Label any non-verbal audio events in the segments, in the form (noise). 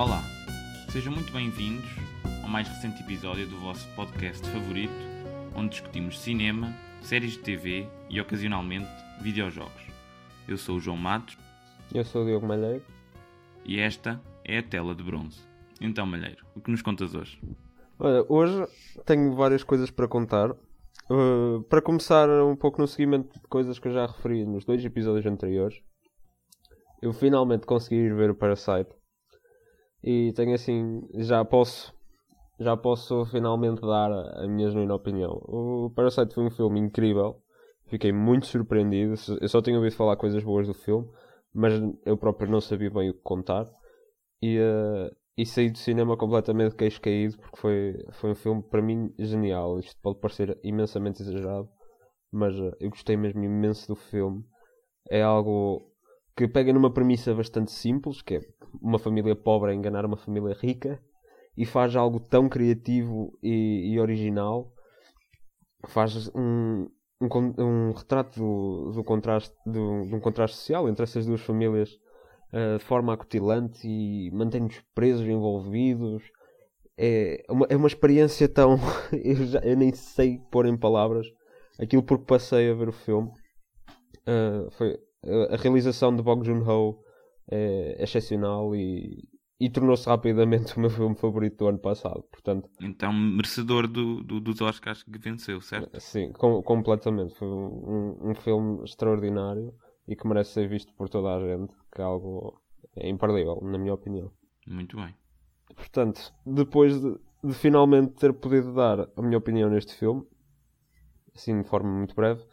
Olá, sejam muito bem-vindos ao mais recente episódio do vosso podcast favorito, onde discutimos cinema, séries de TV e ocasionalmente videojogos. Eu sou o João Matos. Eu sou o Diogo Malheiro. E esta é a tela de bronze. Então, Malheiro, o que nos contas hoje? Olha, hoje tenho várias coisas para contar. Uh, para começar um pouco no seguimento de coisas que eu já referi nos dois episódios anteriores, eu finalmente consegui ir ver o Parasite e tenho assim, já posso, já posso finalmente dar a minha genuína opinião. O Parasite foi um filme incrível, fiquei muito surpreendido. Eu só tinha ouvido falar coisas boas do filme, mas eu próprio não sabia bem o que contar e, uh, e saí do cinema completamente queixo caído porque foi, foi um filme para mim genial. Isto pode parecer imensamente exagerado, mas uh, eu gostei mesmo imenso do filme. É algo que pega numa premissa bastante simples, que é uma família pobre a enganar uma família rica, e faz algo tão criativo e, e original. Faz um, um, um retrato do, do contraste, do, de um contraste social entre essas duas famílias uh, de forma acutilante e mantém-nos presos, envolvidos. É uma, é uma experiência tão. (laughs) eu, já, eu nem sei pôr em palavras aquilo por que passei a ver o filme. Uh, foi a realização de Bong Joon-ho é excepcional e, e tornou-se rapidamente (laughs) o meu filme favorito do ano passado. Portanto, então, merecedor do, do, dos Oscars que venceu, certo? Sim, com, completamente. Foi um, um, filme extraordinário e que merece ser visto por toda a gente, que é algo é imperdível, na minha opinião. Muito bem. Portanto, depois de, de finalmente ter podido dar a minha opinião neste filme, assim de forma muito breve,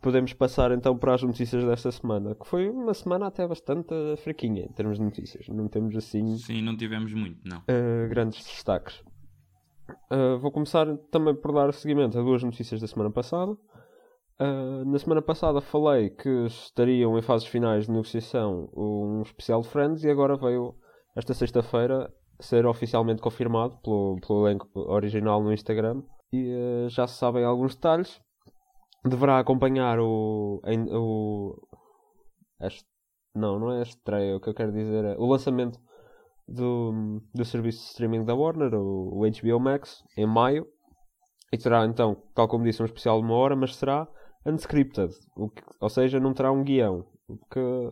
podemos passar então para as notícias desta semana, que foi uma semana até bastante fraquinha em termos de notícias. Não temos assim. Sim, não tivemos muito, não. Uh, grandes destaques. Uh, vou começar também por dar seguimento a duas notícias da semana passada. Uh, na semana passada falei que estariam em fases finais de negociação um especial de Friends e agora veio esta sexta-feira ser oficialmente confirmado pelo, pelo elenco original no Instagram e já se sabem alguns detalhes deverá acompanhar o. o não, não é a estreia. O que eu quero dizer é o lançamento do, do serviço de streaming da Warner, o, o HBO Max, em maio. E terá então, tal como disse, um especial de uma hora, mas será unscripted. Que, ou seja, não terá um guião. O que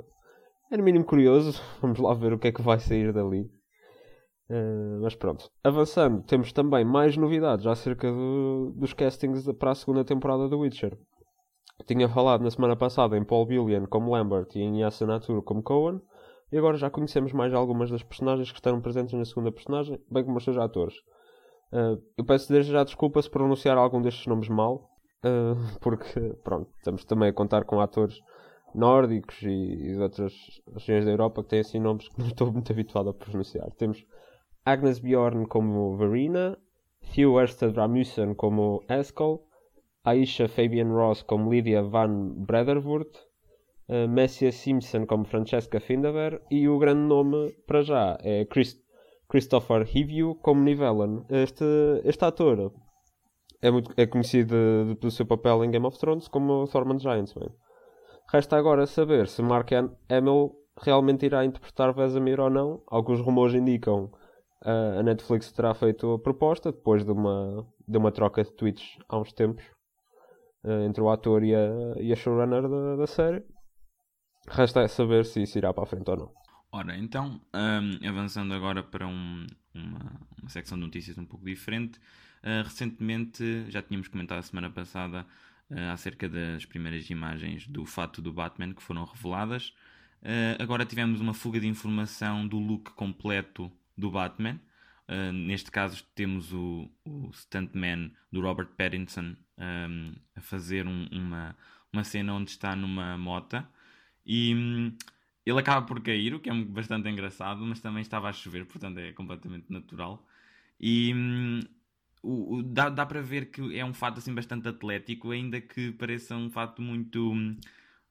é no mínimo curioso. (laughs) Vamos lá ver o que é que vai sair dali. Uh, mas pronto. Avançando, temos também mais novidades acerca do, dos castings para a segunda temporada do Witcher. Tinha falado na semana passada em Paul Billion como Lambert e em Yasen Atur como Cohen. E agora já conhecemos mais algumas das personagens que estarão presentes na segunda personagem, bem como os seus atores. Uh, eu peço desde já desculpa se pronunciar algum destes nomes mal, uh, (laughs) porque, pronto, estamos também a contar com atores nórdicos e, e de outras regiões da Europa que têm assim nomes que não estou muito habituado a pronunciar. Temos Agnes Bjorn como Verena, Hugh Erstad Rasmussen como Eskel, Aisha Fabian Ross como Lydia Van Brederwood, uh, Messia Simpson como Francesca Findaver e o grande nome para já é Chris, Christopher Hivju como Nivellan. Este, este ator é, muito, é conhecido pelo seu papel em Game of Thrones como Thormund Giantsman. Resta agora saber se Mark Hamill realmente irá interpretar Vesemir ou não. Alguns rumores indicam a Netflix terá feito a proposta depois de uma, de uma troca de tweets há uns tempos uh, entre o ator e a, e a showrunner da, da série. Resta é saber se isso irá para a frente ou não. Ora, então, um, avançando agora para um, uma, uma, secção de notícias um pouco diferente. Uh, recentemente, já tínhamos comentado a semana passada uh, acerca das primeiras imagens do fato do Batman que foram reveladas. Uh, agora tivemos uma fuga de informação do look completo do Batman. Uh, neste caso temos o, o stuntman do Robert Pattinson um, a fazer um, uma, uma cena onde está numa mota e um, ele acaba por cair, o que é bastante engraçado, mas também estava a chover, portanto é completamente natural. E um, o, o, dá, dá para ver que é um fato assim bastante atlético, ainda que pareça um fato muito um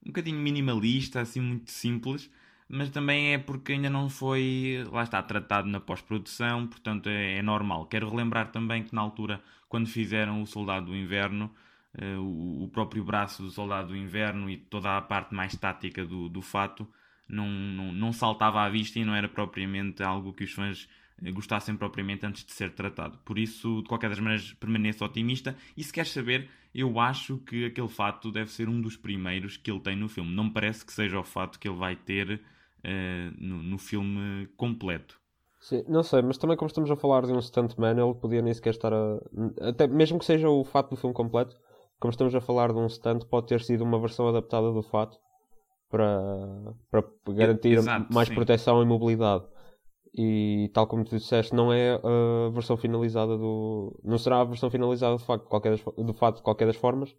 bocadinho minimalista, assim muito simples mas também é porque ainda não foi, lá está, tratado na pós-produção, portanto é, é, normal. Quero relembrar também que na altura, quando fizeram o Soldado do Inverno, uh, o, o, próprio braço do Soldado do Inverno e toda a parte mais tática do, do fato não, não, não saltava à vista e não era propriamente algo que os fãs eh, gostassem propriamente antes de ser tratado. Por isso, de qualquer das maneiras, permaneço otimista. E se queres saber, eu acho que aquele fato deve ser um dos primeiros que ele tem no filme. Não me parece que seja o fato que ele vai ter uh, no, no, filme completo. Sim, não sei, mas também como estamos a falar de um stuntman, ele podia nem sequer estar a... Até mesmo que seja o fato do filme completo, como estamos a falar de um stunt, pode ter sido uma versão adaptada do fato para, para garantir Exato, mais sim. proteção e mobilidade. E tal como tu disseste, não é a versão finalizada do. Não será a versão finalizada do fato de qualquer das, do fato de qualquer das formas,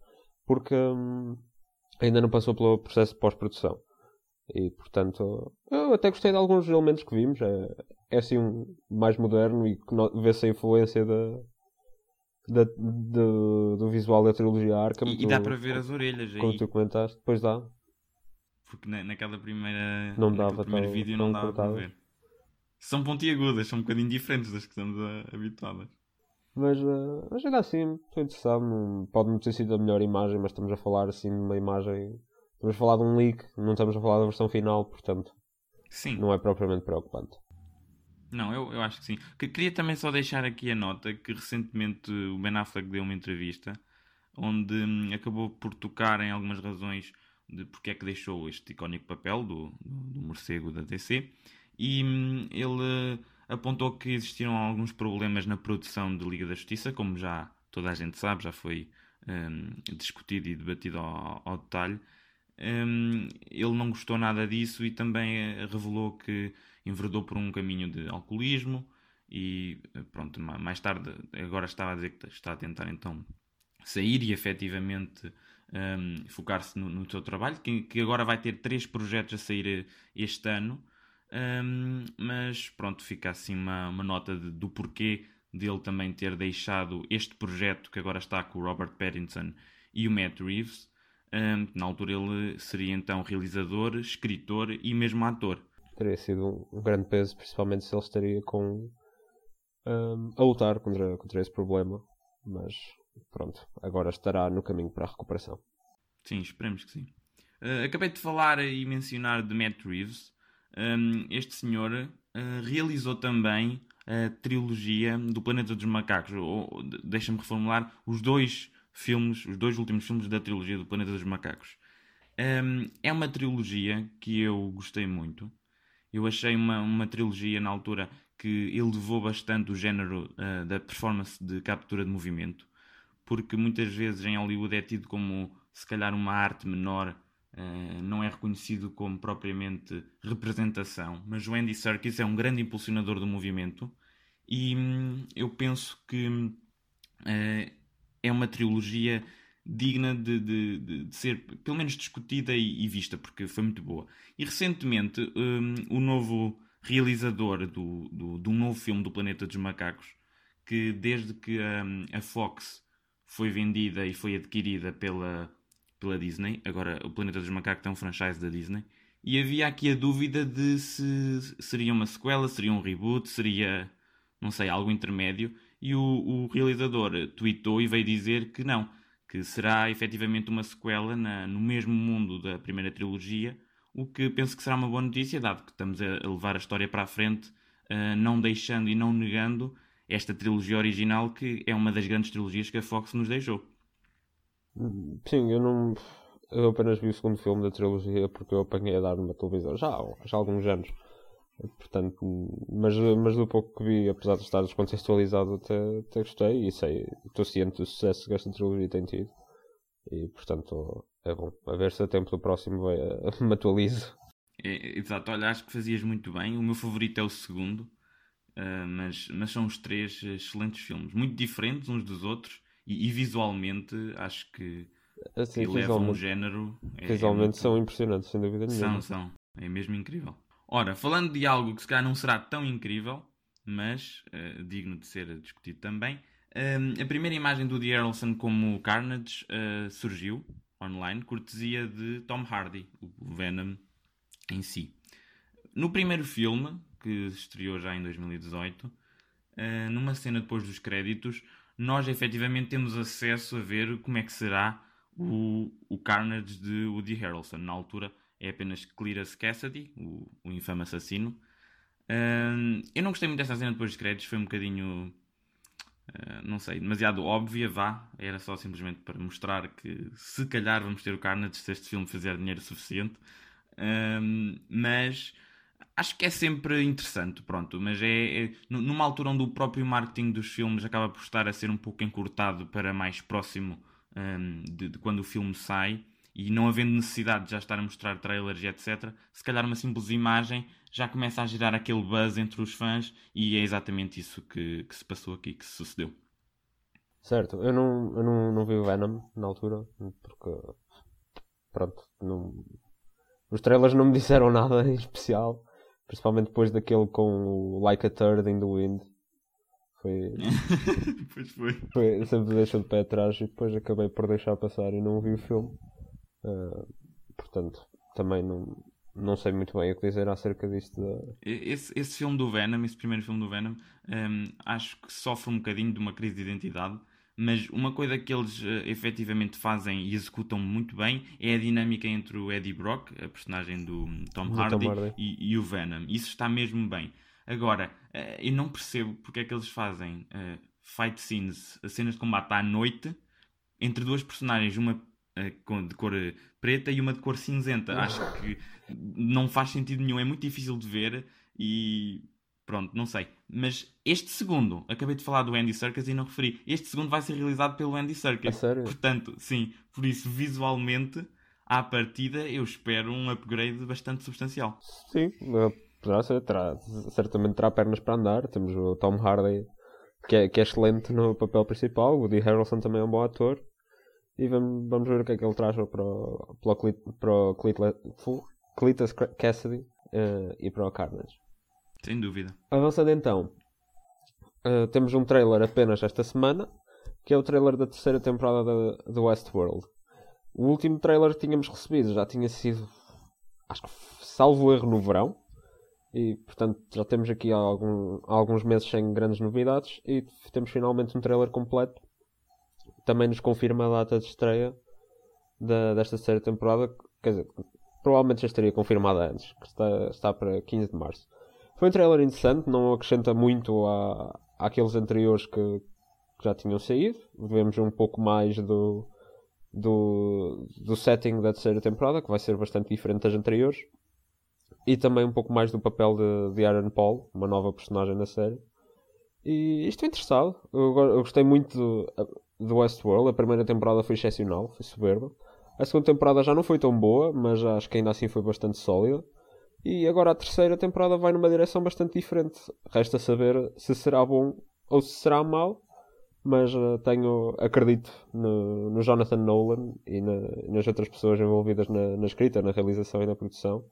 porque hum, ainda não passou pelo processo de pós-produção. E portanto, eu até gostei de alguns elementos que vimos. É, é assim um mais moderno e vê-se a influência da, da, do, do visual da trilogia Arkham. E, e dá para ver as orelhas aí. Como tu comentaste, depois dá. Porque na, naquela primeira. Não dava primeiro vídeo não dava para ver. São pontiagudas, são um bocadinho diferentes das que estamos habituadas. Mas, uh, mas ainda assim, estou interessado. Pode não ter sido a melhor imagem, mas estamos a falar assim de uma imagem. Estamos a falar de um leak, não estamos a falar da versão final, portanto. Sim. Não é propriamente preocupante. Não, eu, eu acho que sim. Que, queria também só deixar aqui a nota que recentemente o Ben Affleck deu uma entrevista onde hum, acabou por tocar em algumas razões de porque é que deixou este icónico papel do, do, do morcego da DC e hum, ele apontou que existiram alguns problemas na produção de Liga da Justiça, como já toda a gente sabe, já foi um, discutido e debatido ao, ao detalhe. Um, ele não gostou nada disso e também eh, revelou que enverdou por um caminho de alcoolismo e eh, pronto, mais tarde agora estava a dizer que está a tentar então sair e efetivamente um, focar-se no, no seu trabalho, que, que, agora vai ter três projetos a sair eh, este ano, um, mas pronto, fica assim uma, uma nota de, do porquê dele também ter deixado este projeto que agora está com o Robert Pattinson e o Matt Reeves. Na altura ele seria então realizador, escritor e mesmo ator teria sido um, grande peso, principalmente se ele estaria com um, a lutar contra, contra esse problema. Mas pronto, agora estará no caminho para a recuperação. Sim, esperemos que sim. Uh, acabei de falar e mencionar de Matt Reeves. Um, este senhor uh, realizou também a trilogia do Planeta dos Macacos. Deixa-me reformular os dois filmes, os dois últimos filmes da trilogia do Planeta dos Macacos. Um, é uma trilogia que eu gostei muito. Eu achei uma, uma trilogia na altura que elevou bastante o género uh, da performance de captura de movimento, porque muitas vezes em Hollywood é tido como se calhar uma arte menor, uh, não é reconhecido como propriamente representação, mas o Andy Serkis é um grande impulsionador do movimento e hum, eu penso que uh, é uma trilogia digna de, de, de, ser pelo menos discutida e, e, vista, porque foi muito boa. E recentemente, um, o novo realizador do, do, de um novo filme do Planeta dos Macacos, que desde que um, a Fox foi vendida e foi adquirida pela, pela Disney, agora o Planeta dos Macacos é um franchise da Disney, e havia aqui a dúvida de se seria uma sequela, seria um reboot, seria, não sei, algo intermédio. E o, o realizador tweetou e veio dizer que não, que será efetivamente uma sequela na, no mesmo mundo da primeira trilogia, o que penso que será uma boa notícia, dado que estamos a levar a história para a frente, uh, não deixando e não negando esta trilogia original, que é uma das grandes trilogias que a Fox nos deixou. Sim, eu não. Eu apenas vi o segundo filme da trilogia porque eu apanhei a dar numa televisão já, já há alguns anos. Portanto, mas, mas do pouco que vi, apesar de estar descontextualizado, até, até gostei e sei, estou ciente do sucesso que esta trilogia tem tido. E portanto, é bom. A ver se a tempo do próximo vai, (laughs) me atualizo. É, exato, olha, acho que fazias muito bem. O meu favorito é o segundo, uh, mas, mas são os três excelentes filmes, muito diferentes uns dos outros e, e visualmente acho que assim, elevam um género. É, visualmente é muito... são impressionantes, sem dúvida nenhuma. São, são. É mesmo incrível. Ora, falando de algo que se calhar não será tão incrível, mas uh, digno de ser discutido também, uh, a primeira imagem do The Harrelson como Carnage uh, surgiu online, cortesia de Tom Hardy, o Venom em si. No primeiro filme, que estreou já em 2018, eh, numa cena depois dos créditos, nós efetivamente temos acesso a ver como é que será o, o Carnage de Woody Harrelson. Na altura é apenas Cletus Cassidy, o, o infame assassino. Eu não gostei muito dessa cena depois dos créditos, foi um bocadinho. Uh, não sei, demasiado óbvia, vá. Era só simplesmente para mostrar que se calhar vamos ter o Carnage se este filme fizer dinheiro suficiente. Mas acho que é sempre interessante, pronto. Mas é, é, numa altura onde o próprio marketing dos filmes acaba por estar a ser um pouco encurtado para mais próximo um, de, de, quando o filme sai e não havendo necessidade de já estar a mostrar trailers e etc., se calhar uma simples imagem já começa a gerar aquele buzz entre os fãs e é exatamente isso que, que se passou aqui, que se sucedeu. Certo, eu não, eu não, não vi o Venom na altura, porque pronto, não... os trailers não me (laughs) disseram nada em especial, principalmente depois daquele com o Like a Third in the Wind. Foi. (laughs) pois foi. foi sempre deixou de pé atrás e depois acabei por deixar passar e não vi o filme. Uh, portanto, também não, não sei muito bem o que dizer acerca disto. Esse, esse filme do Venom, esse primeiro filme do Venom, um, acho que sofre um bocadinho de uma crise de identidade. Mas uma coisa que eles uh, efetivamente fazem e executam muito bem é a dinâmica entre o Eddie Brock, a personagem do Tom Hardy, Tom Hardy. E, e, o Venom. Isso está mesmo bem. Agora, uh, eu não percebo porque é que eles fazem uh, fight scenes, cenas de combate à noite, entre duas personagens, uma de cor preta e uma de cor cinzenta. Acho que não faz sentido nenhum, é muito difícil de ver e pronto, não sei. Mas este segundo, acabei de falar do Andy Serkis e não referi, este segundo vai ser realizado pelo Andy Serkis. Sério? Portanto, sim, por isso visualmente, à partida, eu espero um upgrade bastante substancial. Sim, poderá ser, terá, certamente terá pernas para andar. Temos o Tom Hardy, que é, que é excelente no papel principal, o Woody Harrelson também é um bom ator. E vamos, vamos ver o que é que ele traz para o, para o Cletus Cassidy uh, e para o Carnage. Sem dúvida. Avançando então, uh, temos um trailer apenas esta semana, que é o trailer da terceira temporada do Westworld. O último trailer que tínhamos recebido já tinha sido, acho que salvo erro no verão, e portanto já temos aqui algum, alguns meses sem grandes novidades e temos finalmente um trailer completo também nos confirma a data de estreia da, desta terceira temporada. Quer dizer, provavelmente já estaria confirmada antes, que está, está para 15 de março. Foi um trailer interessante, não acrescenta muito à, àqueles anteriores que, que já tinham saído. Vemos um pouco mais do, do, do setting da terceira temporada, que vai ser bastante diferente das anteriores. E também um pouco mais do papel de, de Aaron Paul, uma nova personagem da série. E estou interessado. Eu, eu gostei muito Westworld. A primeira temporada foi excepcional, foi soberba. A segunda temporada já não foi tão boa, mas acho que ainda assim foi bastante sólida. E agora a terceira temporada vai numa direção bastante diferente. Resta saber se será bom ou se será mau. Mas uh, tenho, acredito no, no, Jonathan Nolan e, na, nas outras pessoas envolvidas na, na, escrita, na realização e na produção.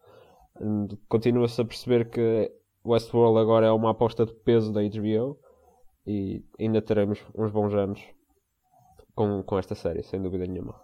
Continua-se a perceber que Westworld agora é uma aposta de peso da HBO e ainda teremos uns bons anos com, com esta série, sem dúvida nenhuma.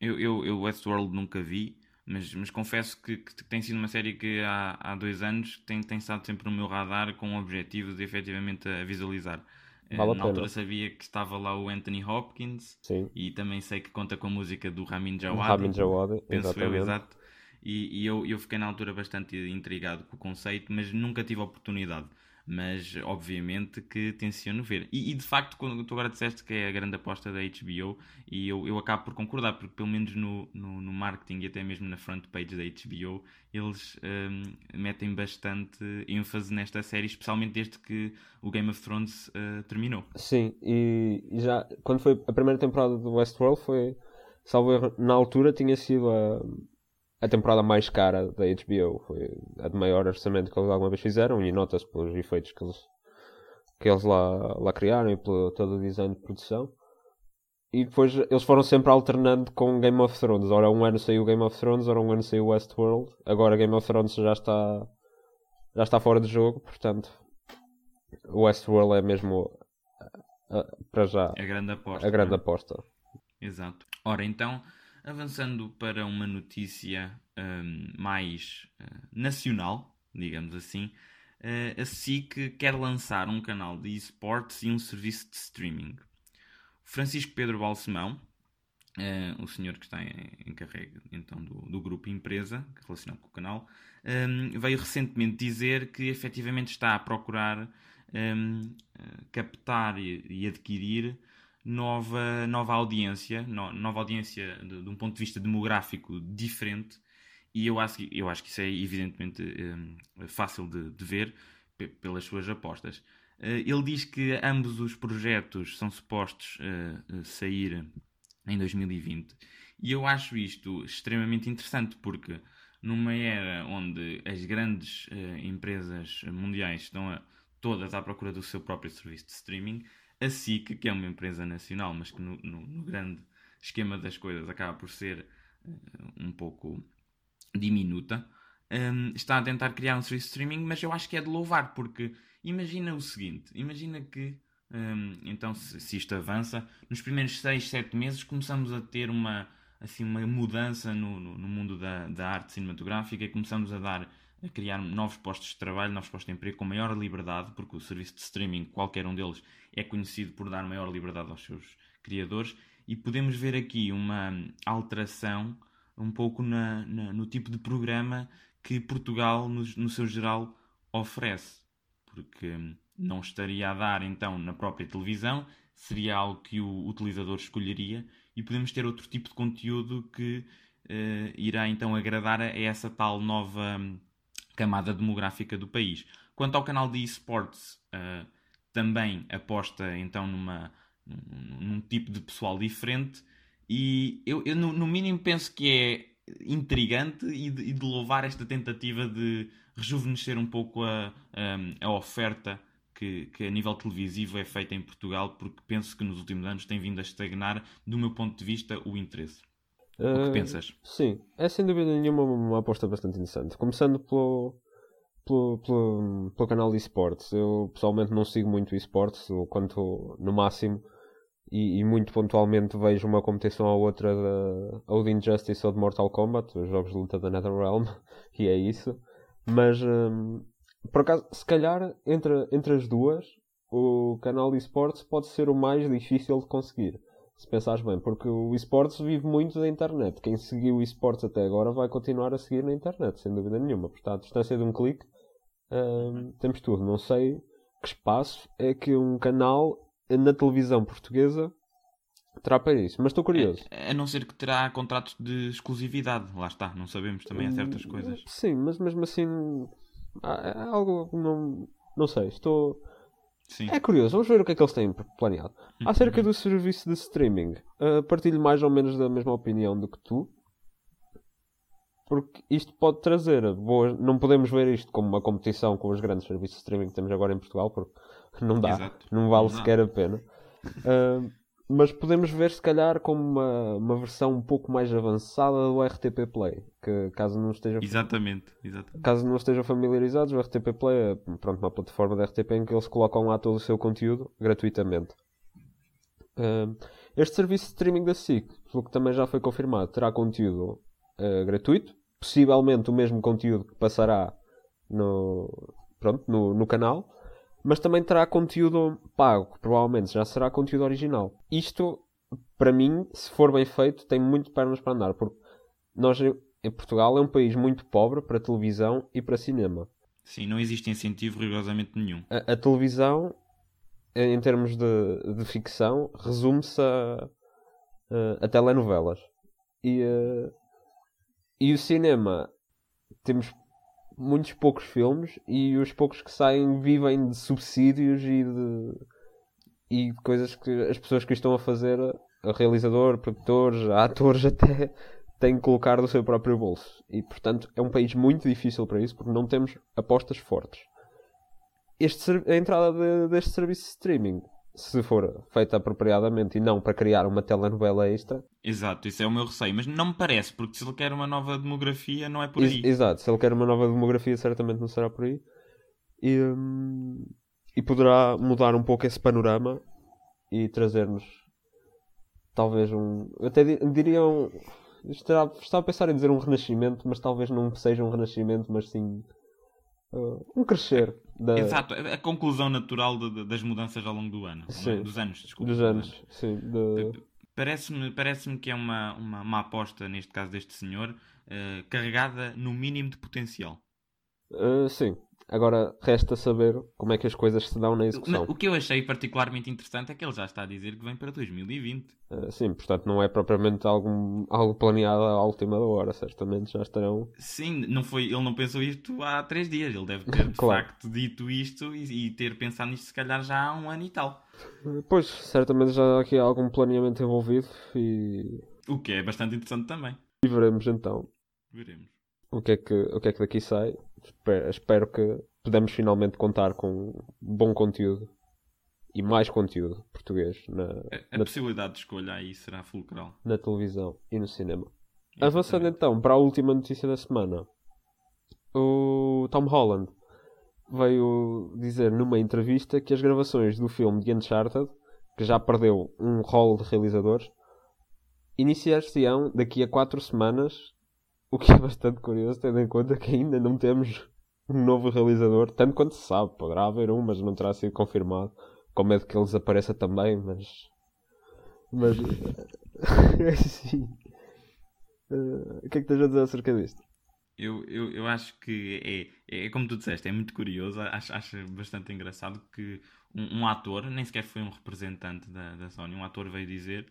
Eu, eu, eu Westworld nunca vi, mas, mas confesso que, que, tem sido uma série que há, há dois anos tem, tem estado sempre no meu radar com o objetivo de efetivamente a visualizar. Eh, vale Na altura sabia que estava lá o Anthony Hopkins Sim. e também sei que conta com a música do Ramin Djawadi. Ramin Djawadi, penso exatamente. eu, exato. E, e, eu, eu fiquei na altura bastante intrigado com o conceito, mas nunca tive a oportunidade mas obviamente que tenciono ver. E, e, de facto, quando tu agora disseste que é a grande aposta da HBO, e eu, eu acabo por concordar, porque pelo menos no, no, no marketing e até mesmo na front page da HBO, eles um, metem bastante ênfase nesta série, especialmente desde que o Game of Thrones uh, terminou. Sim, e, já quando foi a primeira temporada do Westworld foi, salvo erro, na altura tinha sido a a temporada mais cara da HBO. Foi a de maior orçamento que eles alguma vez fizeram e nota-se pelos efeitos que eles, que eles lá, lá criaram e pelo todo o design de produção. E depois eles foram sempre alternando com Game of Thrones. Ora um ano saiu Game of Thrones, ora um ano saiu Westworld. Agora Game of Thrones já está, já está fora de jogo, portanto Westworld é mesmo para já a grande aposta. A grande é? aposta. Exato. Ora então Avançando para uma notícia um, mais uh, nacional, digamos assim, uh, a SIC quer lançar um canal de esportes e um serviço de streaming. Francisco Pedro Balsemão, uh, o senhor que está em, carrega então do, do grupo empresa relacionado com o canal, um, veio recentemente dizer que efetivamente está a procurar um, captar e, e, adquirir nova, nova audiência, no, nova audiência de, de, um ponto de vista demográfico diferente. E eu acho, eu acho que isso é evidentemente um, fácil de, de ver pelas suas apostas. Uh, ele diz que ambos os projetos são supostos uh, sair em 2020. E eu acho isto extremamente interessante porque numa era onde as grandes uh, empresas mundiais estão a, todas à procura do seu próprio serviço de streaming, a SIC, que é uma empresa nacional, mas que no, no, no grande esquema das coisas acaba por ser uh, um pouco diminuta, um, está a tentar criar um serviço de streaming, mas eu acho que é de louvar, porque imagina o seguinte: imagina que um, então, se, se, isto avança, nos primeiros 6, 7 meses começamos a ter uma, assim, uma mudança no, no, no mundo da, da arte cinematográfica e começamos a dar a criar novos postos de trabalho, novos postos de emprego com maior liberdade, porque o serviço de streaming, qualquer um deles, é conhecido por dar maior liberdade aos seus criadores, e podemos ver aqui uma alteração um pouco na, na, no tipo de programa que Portugal, no, no seu geral, oferece. Porque não estaria a dar então na própria televisão, seria algo que o utilizador escolheria e podemos ter outro tipo de conteúdo que uh, irá então agradar a essa tal nova camada demográfica do país. Quanto ao canal de esportes, uh, também aposta então numa, num, tipo de pessoal diferente e eu, eu no, no, mínimo penso que é intrigante e de, e de, louvar esta tentativa de rejuvenescer um pouco a, a, a oferta que, que, a nível televisivo é feita em Portugal, porque penso que nos últimos anos tem vindo a estagnar, do meu ponto de vista, o interesse. O que ah, pensas? Sim, é sem dúvida nenhuma uma aposta bastante interessante. Começando pelo, pelo, pelo, pelo canal de esportes. Eu pessoalmente não sigo muito esportes, quanto no máximo, e, e, muito pontualmente vejo uma competição ou outra da, ou de Injustice ou de Mortal Kombat, os jogos de luta da NetherRealm, (laughs) e é isso. Mas. Um, por acaso, se calhar, entre, entre as duas, o canal de esportes pode ser o mais difícil de conseguir. Se pensares bem, porque o esportes vive muito da internet. Quem seguiu o esportes até agora vai continuar a seguir na internet, sem dúvida nenhuma. Portanto, à distância de um clique, hum, temos tudo. Não sei que espaço é que um canal na televisão portuguesa terá para isso, mas estou curioso. A, a, não ser que terá contratos de exclusividade, lá está, não sabemos também há certas coisas. Sim, mas mesmo assim ah, é algo não, não sei, estou. Sim. É curioso, vamos ver o que é que eles têm planeado. Uhum. Acerca do serviço de streaming, uh, partilho mais ou menos da mesma opinião do que tu. Porque isto pode trazer boas. Não podemos ver isto como uma competição com os grandes serviços de streaming que temos agora em Portugal, porque não dá, Exato. não vale não sequer a pena. Uh, mas podemos ver se calhar como uma, uma versão um pouco mais avançada do RTP Play que caso não esteja exatamente, exatamente. caso não estejam familiarizados o RTP Play é pronto, uma plataforma da RTP em que eles colocam lá todo o seu conteúdo gratuitamente uh, este serviço de streaming da SIC pelo que também já foi confirmado terá conteúdo uh, gratuito possivelmente o mesmo conteúdo que passará no, pronto, no, no canal mas também terá conteúdo pago, provavelmente já será conteúdo original. Isto, para mim, se for bem feito, tem muito pernas para andar, porque nós em Portugal é um país muito pobre para televisão e para cinema. Sim, não existe incentivo rigorosamente nenhum. A, a televisão, em termos de, de ficção, resume-se a, a, a, telenovelas. E, uh, e o cinema, temos muitos poucos filmes e os poucos que saem vivem de subsídios e de, e de coisas que as pessoas que estão a fazer, a realizador, produtores, atores (laughs) até têm que colocar do seu próprio bolso. E portanto é um país muito difícil para isso porque não temos apostas fortes. Este, a entrada de, deste serviço de streaming se for feita apropriadamente e não para criar uma telenovela extra. Exato, isso é o meu receio. Mas não me parece, porque se ele quer uma nova demografia, não é por aí. exato, se ele quer uma nova demografia, certamente não será por aí. E, hum, e poderá mudar um pouco esse panorama e trazer-nos talvez um. Eu até diria um. Estava, estava a pensar em dizer um renascimento, mas talvez não seja um renascimento, mas sim uh, um crescer. Da... Exato, a conclusão natural de, de, das mudanças ao longo do ano, é? sim. dos anos, desculpa. Dos anos, sim. De... parece-me parece que é uma, uma, uma, aposta, neste caso deste senhor, uh, carregada no mínimo de potencial. Uh, sim, Agora resta saber como é que as coisas se dão na execução. O que eu achei particularmente interessante é que ele já está a dizer que vem para 2020. Uh, sim, portanto não é propriamente algum, algo planeado à última hora, certamente já estarão. Sim, não foi, ele não pensou isto há três dias, ele deve ter (laughs) de claro. facto dito isto e, e, ter pensado nisto se calhar já há um ano e tal. Pois, certamente já há aqui algum planeamento envolvido e. O que é bastante interessante também. E veremos então. Veremos. O que é que, o que, é que daqui sai? Espero, espero que podamos finalmente contar com bom conteúdo e mais conteúdo português na, a, a na, possibilidade de escolha aí será fulcral na televisão e no cinema. Exatamente. Avançando então para a última notícia da semana, o Tom Holland veio dizer numa entrevista que as gravações do filme de Uncharted, que já perdeu um rol de realizadores, iniciar-se-ão daqui a 4 semanas o que é bastante curioso, tendo em conta que ainda não temos um novo realizador, tanto quanto se sabe. Poderá haver um, mas não terá sido confirmado. Com medo que ele desapareça também, mas. Mas. é (laughs) assim. Uh, o que é que tens a dizer acerca disto? Eu, eu, eu acho que é, é como tu disseste, é muito curioso. Acho, acho bastante engraçado que um, um ator, nem sequer foi um representante da, da Sony, um ator veio dizer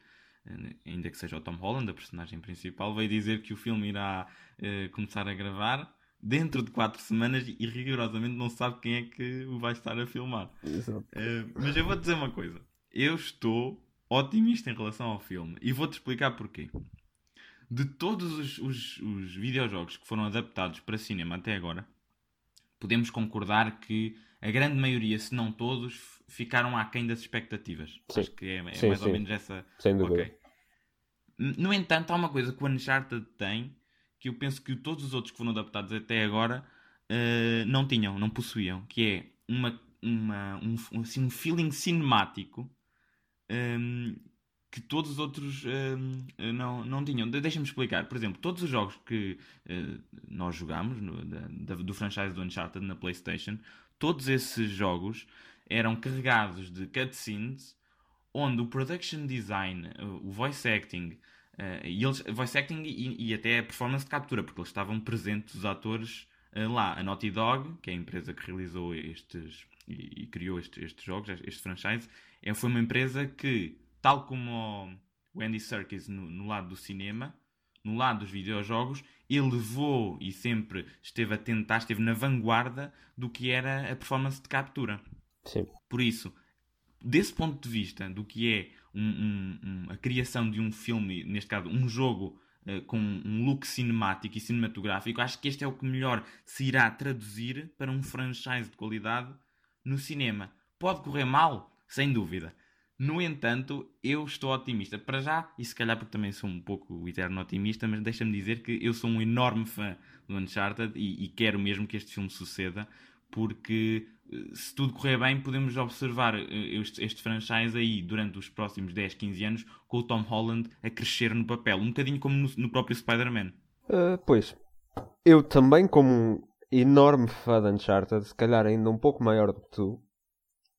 ainda que seja o Tom Holland, a personagem principal, veio dizer que o filme irá uh, começar a gravar dentro de 4 semanas e rigorosamente não sabe quem é que o vai estar a filmar. Uh, mas eu vou dizer uma coisa: eu estou otimista em relação ao filme e vou-te explicar porquê. De todos os, os, os videojogos que foram adaptados para cinema até agora, podemos concordar que a grande maioria, se não todos, ficaram aquém das expectativas. Sim. Acho que é, é sim, mais sim. ou menos essa. Sem dúvida. Okay. No entanto, há uma coisa que o Uncharted tem que eu penso que todos os outros que foram adaptados até agora uh, não tinham, não possuíam, que é uma, uma, um, assim, um feeling cinemático um, ehm, que todos os outros um, ehm, não, não tinham. Deixa-me explicar. Por exemplo, todos os jogos que uh, nós jogamos no, da, do franchise do Uncharted na PlayStation, todos esses jogos eram carregados de cutscenes onde o production design, o voice acting, uh, e eles, voice acting e, e, até a performance de captura, porque eles estavam presentes, os atores, uh, lá. A Naughty Dog, que é a empresa que realizou estes e, e criou estes, jogos, este franchise, é, foi uma empresa que, tal como o Andy Serkis no, no lado do cinema, no lado dos videojogos, ele levou e sempre esteve a tentar, esteve na vanguarda do que era a performance de captura. Sim. Por isso, desse ponto de vista do que é um, um, um, a criação de um filme, neste caso um jogo uh, com um look cinemático e cinematográfico, acho que este é o que melhor se irá traduzir para um franchise de qualidade no cinema. Pode correr mal? Sem dúvida. No entanto, eu estou otimista. Para já, e se calhar porque também sou um pouco eterno otimista, mas deixa-me dizer que eu sou um enorme fã do Uncharted e, e quero mesmo que este filme suceda, porque eh, se tudo correr bem, podemos observar eh, este, este, franchise aí durante os próximos 10, 15 anos com o Tom Holland a crescer no papel, um bocadinho como no, no próprio Spider-Man. Uh, pois, eu também, como um enorme fã de Uncharted, se calhar ainda um pouco maior do que tu,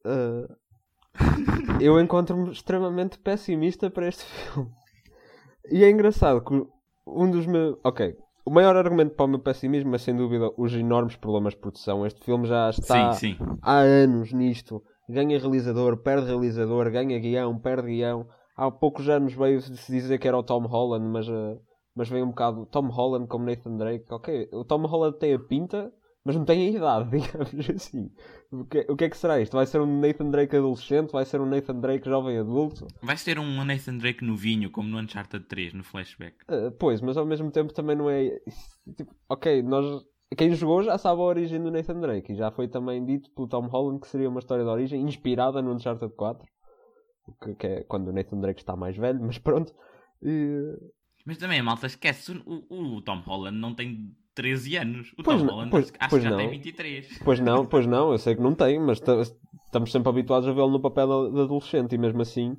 uh, (laughs) eu encontro-me extremamente pessimista para este (laughs) filme. E é engraçado que um dos meus. Ok, o maior argumento para o meu pessimismo é sem dúvida os enormes problemas de produção. Este filme já está sim, sim. há anos nisto. Ganha realizador, perde realizador, ganha guião, perde guião. Há poucos anos veio se dizer que era o Tom Holland, mas, uh, mas veio um bocado Tom Holland como Nathan Drake. Ok, o Tom Holland tem a pinta, mas não tem a idade, (laughs) digamos assim. O que, o que é que será isto? Vai ser um Nathan Drake adolescente? Vai ser um Nathan Drake jovem adulto? Vai ser um Nathan Drake novinho, como no Uncharted 3, no flashback. Uh, pois, mas ao mesmo tempo também não é. Tipo, ok, nós. Quem jogou já sabe a origem do Nathan Drake e já foi também dito pelo Tom Holland que seria uma história de origem inspirada no Uncharted 4, que, que é quando o Nathan Drake está mais velho, mas pronto. E... Mas também a malta esquece, o, o Tom Holland não tem 13 anos. O pois Tom Holland pois, acho pois que já não. tem 23. Pois não, pois não, eu sei que não tem, mas estamos sempre habituados a vê-lo no papel de adolescente e mesmo assim.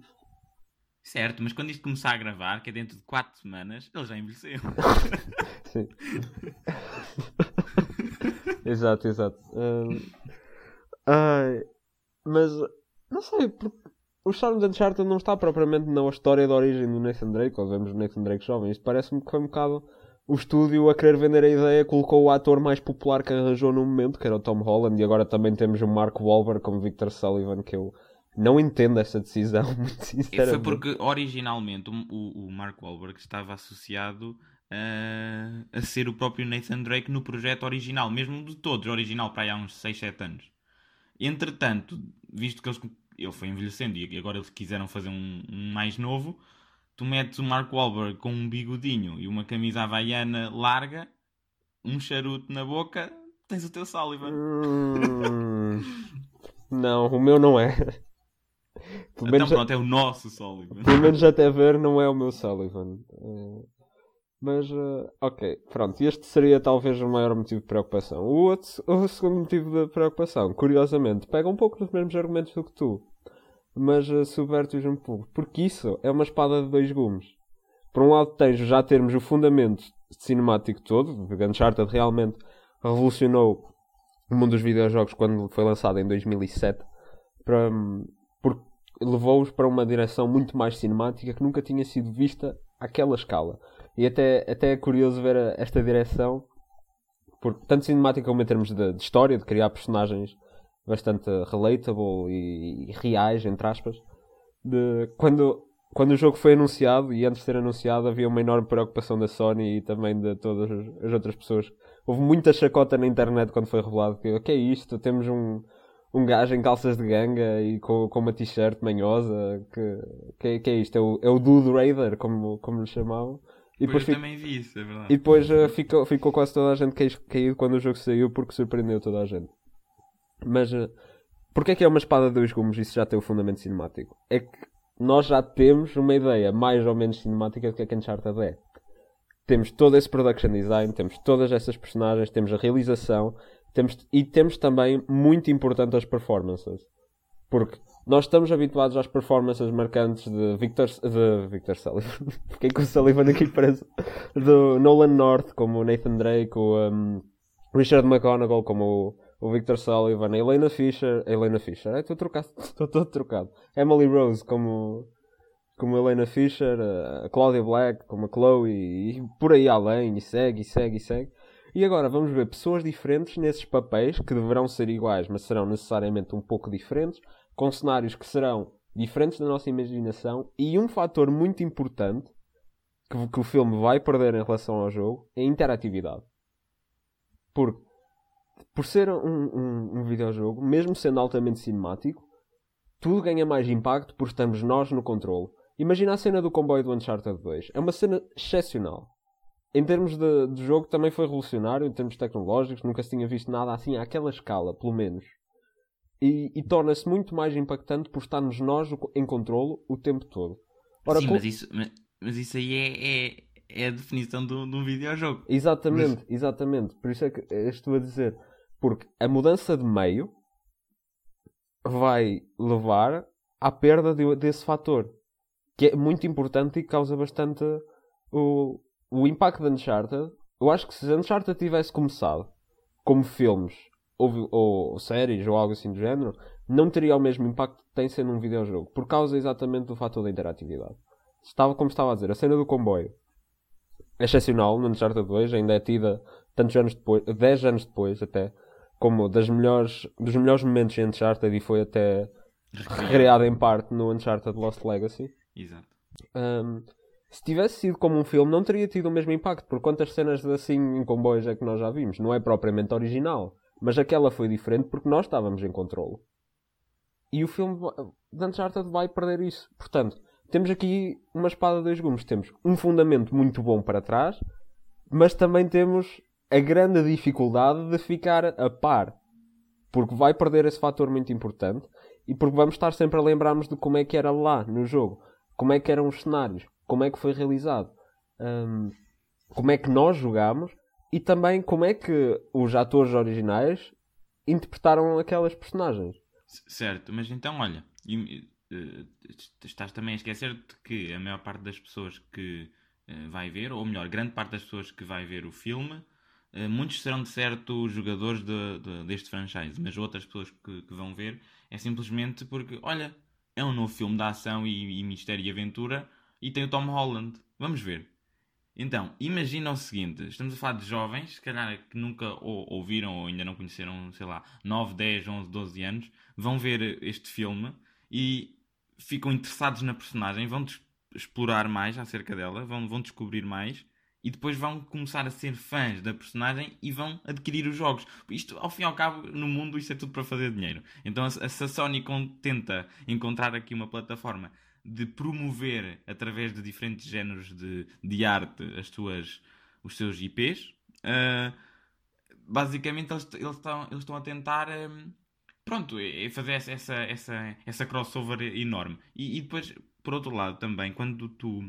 Certo, mas quando isto começar a gravar, que é dentro de 4 semanas, ele já envelheceu. (laughs) Sim. (laughs) exato, exato. Um... Ai, mas não sei, porque o charme de Uncharted não está propriamente na história de origem do Nathan Drake, ou vemos o Nathan Drake jovem. Isto parece-me que foi um bocado o estúdio a querer vender a ideia, colocou o ator mais popular que arranjou no momento, que era o Tom Holland, e agora também temos o Mark Wahlberg como Victor Sullivan, que eu não entendo essa decisão, (laughs) muito sinceramente. Foi porque originalmente o, o Mark Wahlberg estava associado a, a ser o próprio Nathan Drake no projeto original, mesmo de todos, original para aí há uns 6, 7 anos. Entretanto, visto que eles, ele foi envelhecendo e agora eles quiseram fazer um, um mais novo, tu metes o Mark Wahlberg com um bigodinho e uma camisa havaiana larga, um charuto na boca, tens o teu Sullivan. Hum... não, o meu não é. Pelo então pronto, é o nosso Sullivan. Pelo menos até ver não é o meu Sullivan. É... Mas, uh, ok, pronto. Este seria talvez o maior motivo de preocupação. O, outro, o segundo motivo de preocupação, curiosamente, pega um pouco dos mesmos argumentos do que tu, mas uh, subverte-os um pouco. Porque isso é uma espada de dois gumes. Por um lado, tens já termos o fundamento cinemático todo. The Uncharted realmente revolucionou o mundo dos videojogos quando foi lançado em 2007. Para, porque levou-os para uma direção muito mais cinemática que nunca tinha sido vista àquela escala. E até, até é curioso ver a, esta direção, porque tanto cinemática como em termos de, de história, de criar personagens bastante relatable e, e, reais, entre aspas. De, quando, quando o jogo foi anunciado, e antes de ser anunciado, havia uma enorme preocupação da Sony e também de todas as outras pessoas. Houve muita chacota na internet quando foi revelado que o que é isto? Temos um, um gajo em calças de ganga e com, com uma t-shirt manhosa. Que, que, que, é isto? É o, é o Dude Raider, como, como lhe chamavam. E depois eu também vi isso, é verdade. E depois uh, ficou, ficou quase toda a gente caído quando o jogo saiu porque surpreendeu toda a gente. Mas uh, porque é que é uma espada de dois gumes? Isso já tem o fundamento cinemático. É que nós já temos uma ideia mais ou menos cinemática do que é que Uncharted é. Temos todo esse production design, temos todas essas personagens, temos a realização temos, e temos também, muito importante, as performances. Porque nós estamos habituados às performances marcantes de Victor, de Victor Sullivan. (laughs) Fiquei com o Sullivan aqui preso. Do Nolan North, como o Nathan Drake, o um, Richard McGonagall, como o, o Victor Sullivan, a Helena Fisher. A Helena Fisher, estou trocado, (laughs) estou todo trocado. Emily Rose, como, como Helena Fisher, a Claudia Black, como a Chloe, e por aí além, e segue, e segue, e segue. E agora vamos ver pessoas diferentes nesses papéis, que deverão ser iguais, mas serão necessariamente um pouco diferentes, com cenários que serão diferentes da nossa imaginação e um fator muito importante que, que o filme vai perder em relação ao jogo é a interatividade. Porque, por ser um, um, um videojogo, mesmo sendo altamente cinemático, tudo ganha mais impacto por estamos nós no controle. Imagina a cena do comboio do Uncharted 2. É uma cena excepcional. Em termos de, de jogo também foi revolucionário, em termos tecnológicos, nunca se tinha visto nada assim àquela escala, pelo menos e, e torna-se muito mais impactante por estarmos nós em controlo o tempo todo. Ora, Sim, com... mas, isso, mas, mas, isso aí é, é, é a definição de um videojogo. Exatamente, mas... exatamente. Por isso é que estou a dizer. Porque a mudança de meio vai levar à perda de, desse fator. Que é muito importante e causa bastante o, o impacto de Uncharted. Eu acho que se Uncharted tivesse começado como filmes ou, ou, séries ou algo assim do género, não teria o mesmo impacto que tem sendo um videojogo, por causa exatamente do fator da interatividade. Estava, como estava a dizer, a cena do comboio excepcional no Uncharted 2, ainda é tida tantos anos depois, 10 anos depois até, como das melhores, dos melhores momentos em Uncharted e foi até recriada em parte no Uncharted Lost Legacy. Exato. Um, se tivesse sido como um filme, não teria tido o mesmo impacto, por quantas cenas assim em comboios é que nós já vimos. Não é propriamente original. Mas aquela foi diferente porque nós estávamos em controle. E o filme de Uncharted vai perder isso. Portanto, temos aqui uma espada de dois gumes. Temos um fundamento muito bom para trás, mas também temos a grande dificuldade de ficar a par. Porque vai perder esse fator muito importante e porque vamos estar sempre a lembrarmos de como é que era lá no jogo, como é que eram os cenários, como é que foi realizado, hum, como é que nós jogámos e também como é que os atores originais interpretaram aquelas personagens. Certo, mas então olha, estás também a esquecer de que a maior parte das pessoas que uh, vai ver, ou melhor, grande parte das pessoas que vai ver o filme, uh, muitos serão de certo jogadores de, de, deste franchise, mas outras pessoas que, que, vão ver é simplesmente porque, olha, é um novo filme de ação e, e mistério e aventura e tem o Tom Holland. Vamos ver. Então, imagina o seguinte: estamos a falar de jovens, se calhar que nunca ou, ouviram ou ainda não conheceram, sei lá, 9, 10, 11, 12 anos, vão ver este filme e ficam interessados na personagem, vão explorar mais acerca dela, vão, vão descobrir mais e depois vão começar a ser fãs da personagem e vão adquirir os jogos. Isto, ao fim e ao cabo, no mundo, isto é tudo para fazer dinheiro. Então, se a Sony tenta encontrar aqui uma plataforma de promover, através de diferentes géneros de, de arte, as suas, os seus IPs, uh, basicamente eles, estão, eles estão a tentar. Um, pronto, é, é fazer essa, essa, essa, essa crossover enorme. E, e depois, por outro lado, também, quando tu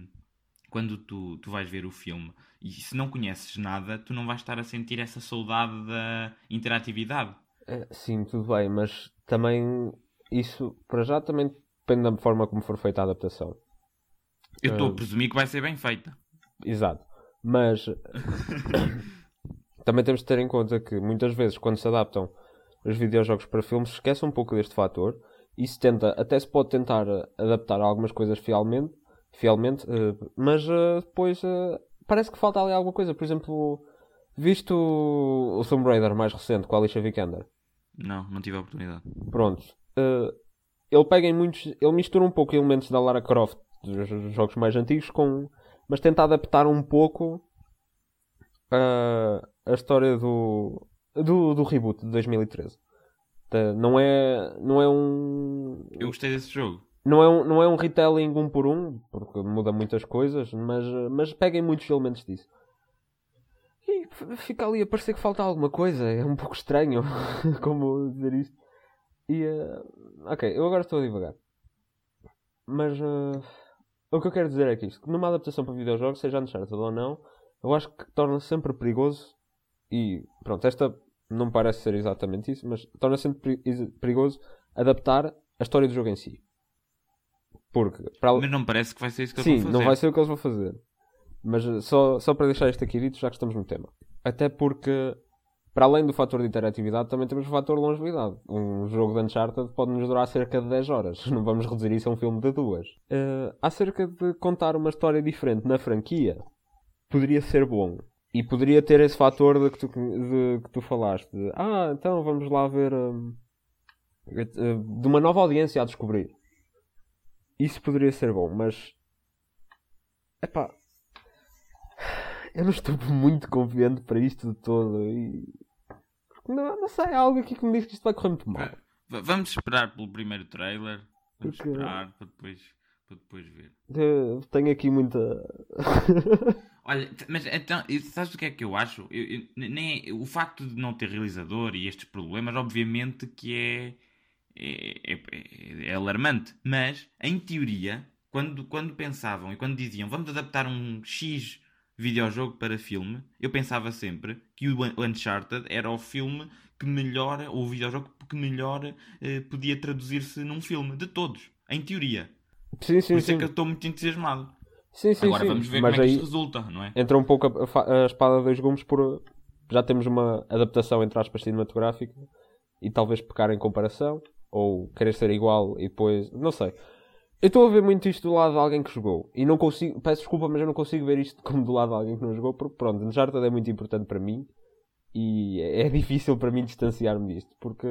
quando tu, tu vais ver o filme e se não conheces nada, tu não vais estar a sentir essa saudade da interatividade. É, sim, tudo bem, mas também isso, para já, também depende da forma como for feita a adaptação. Eu estou uh, a presumir que vai ser bem feita. Exato, mas (laughs) também temos de ter em conta que muitas vezes, quando se adaptam os videojogos para filmes, esquece um pouco deste fator e se tenta, até se pode tentar adaptar algumas coisas fielmente fielmente, uh, mas uh, depois parece que falta ali alguma coisa. Por exemplo, visto o, Tomb Raider mais recente com a Alicia Vikander? Não, não tive a oportunidade. Pronto. ele pega em muitos. Ele mistura um pouco elementos da Lara Croft dos jogos mais antigos com. Mas tenta adaptar um pouco a, a história do, do, do reboot de 2013. Não é, não é um. Eu gostei desse jogo. Não é, um, não é um retelling um por um, porque muda muitas coisas, mas, mas peguem muitos elementos disso. E fica ali a parecer que falta alguma coisa, é um pouco estranho (laughs) como dizer isto. E, uh, ok, eu agora estou a divagar. Mas uh, o que eu quero dizer é que isto, numa adaptação para videojogos, seja Uncharted ou não, eu acho que torna -se sempre perigoso. E pronto, esta não parece ser exatamente isso, mas torna -se sempre perigoso adaptar a história do jogo em si. Porque, para... Mas não parece que vai ser isso que Sim, eles vão fazer. não vai ser o que eles vão fazer. Mas eh, só, só para deixar isto aqui dito, já que estamos no tema. Até porque, para além do fator de interatividade, também temos o fator de longevidade. Um jogo de Uncharted pode nos durar cerca de 10 horas. (laughs) Não vamos reduzir isso a um filme de duas. Uh, acerca de contar uma história diferente na franquia, poderia ser bom. E poderia ter esse fator de que tu, de, que tu falaste. De, ah, então vamos lá ver. Um, de uma nova audiência a descobrir. Isso poderia ser bom, mas. Epá. Eu não estou (laughs) muito confiante para isto de todo. E... Não, não sei, há algo aqui que me diz que isto vai correr muito mal. Vamos esperar pelo primeiro trailer. Vamos Porque... esperar para depois, para depois ver. Eu tenho aqui muita. (laughs) Olha, mas então, sabes o que é que eu acho? Eu, eu, nem, o facto de não ter realizador e estes problemas, obviamente que é é, é, é, alarmante. Mas, em teoria, quando, quando pensavam e quando diziam vamos adaptar um X videojogo para filme, eu pensava sempre que o Uncharted era o filme que melhor, ou o videojogo que melhor eh, podia traduzir-se num filme, de todos, em teoria. Sim, sim, Por isso sim. é que eu estou muito entusiasmado. Sim, sim, Agora sim. vamos ver Mas como é que isto resulta, não é? Entra um pouco a, a espada de dois gumes por já temos uma adaptação entre aspas cinematográfica e talvez pecar em comparação ou querer ser igual e depois. Não sei. Eu estou a ver muito isto do lado de alguém que jogou. E não consigo. Peço desculpa, mas eu não consigo ver isto como do lado de alguém que não jogou. Porque pronto, Uncharted é muito importante para mim. E é, é difícil para mim distanciar-me disto. Porque.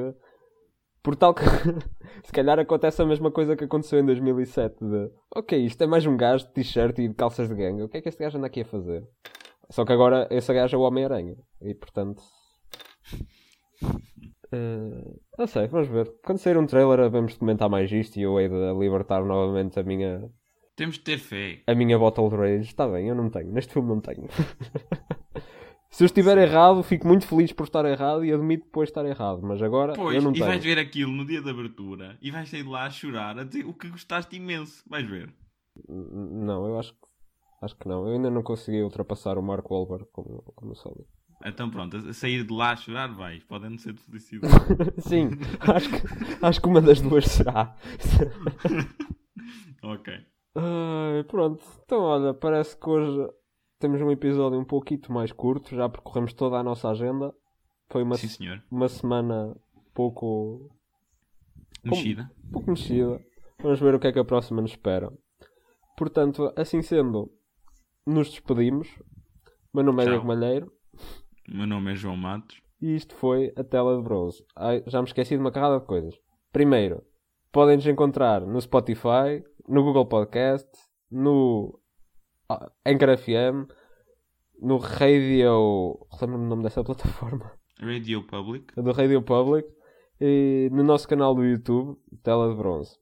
Por tal que. (laughs) se calhar acontece a mesma coisa que aconteceu em 2007. De. Ok, isto é mais um gajo de t-shirt e de calças de gangue. O que é que este gajo anda aqui a fazer? Só que agora esse gajo é o Homem-Aranha. E portanto. Uh, (laughs) não sei, vamos ver. Quando sair um trailer, vamos comentar mais isto e eu hei de libertar novamente a minha. Temos de ter fé. A minha Bottle Rage. Está bem, eu não tenho. Neste filme não tenho. (laughs) Se eu estiver errado, fico muito feliz por estar errado e admito depois estar errado. Mas agora pois, eu não e tenho. E vais ver aquilo no dia da abertura e vais sair de lá a chorar, a dizer o que gostaste imenso. Vais ver. Não, eu acho que, acho que não. Eu ainda não consegui ultrapassar o Mark Wahlberg como, como sólido. Então pronto, a sair de lá a chorar vais, podem não ser de felicidade. (laughs) Sim, acho que, acho que uma das duas será. (laughs) ok. Uh, pronto, então olha, parece que hoje temos um episódio um pouquinho mais curto, já percorremos toda a nossa agenda. Foi uma, Sim, uma semana pouco mexida. pouco mexida. Vamos ver o que é que a próxima nos espera. Portanto, assim sendo, nos despedimos. Meu nome é. Diego Malheiro O meu nome é João Matos. e isto foi a Tela de Bronze. Ai, já me esqueci de uma carrada de coisas. Primeiro, podem nos encontrar no Spotify, no Google Podcast, no Anchor FM, no Radio. Lembro-me o nome dessa (laughs) plataforma. Radio Public. do Radio Public e no nosso canal do YouTube, Tela de Bronze.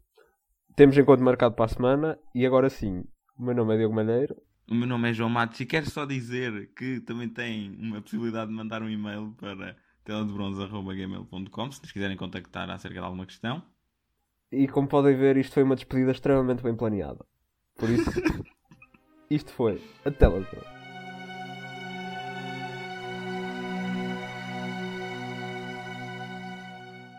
Temos encontro marcado para a semana e agora sim, o meu nome é Diogo Malheiro. O meu nome é João Matos e quero só dizer que também tem uma possibilidade de mandar um e-mail para teladebronze.gmail.com se nos quiserem contactar acerca de alguma questão. E como podem ver, isto foi uma despedida extremamente bem planeada. Por isso, (laughs) isto foi a Bronze.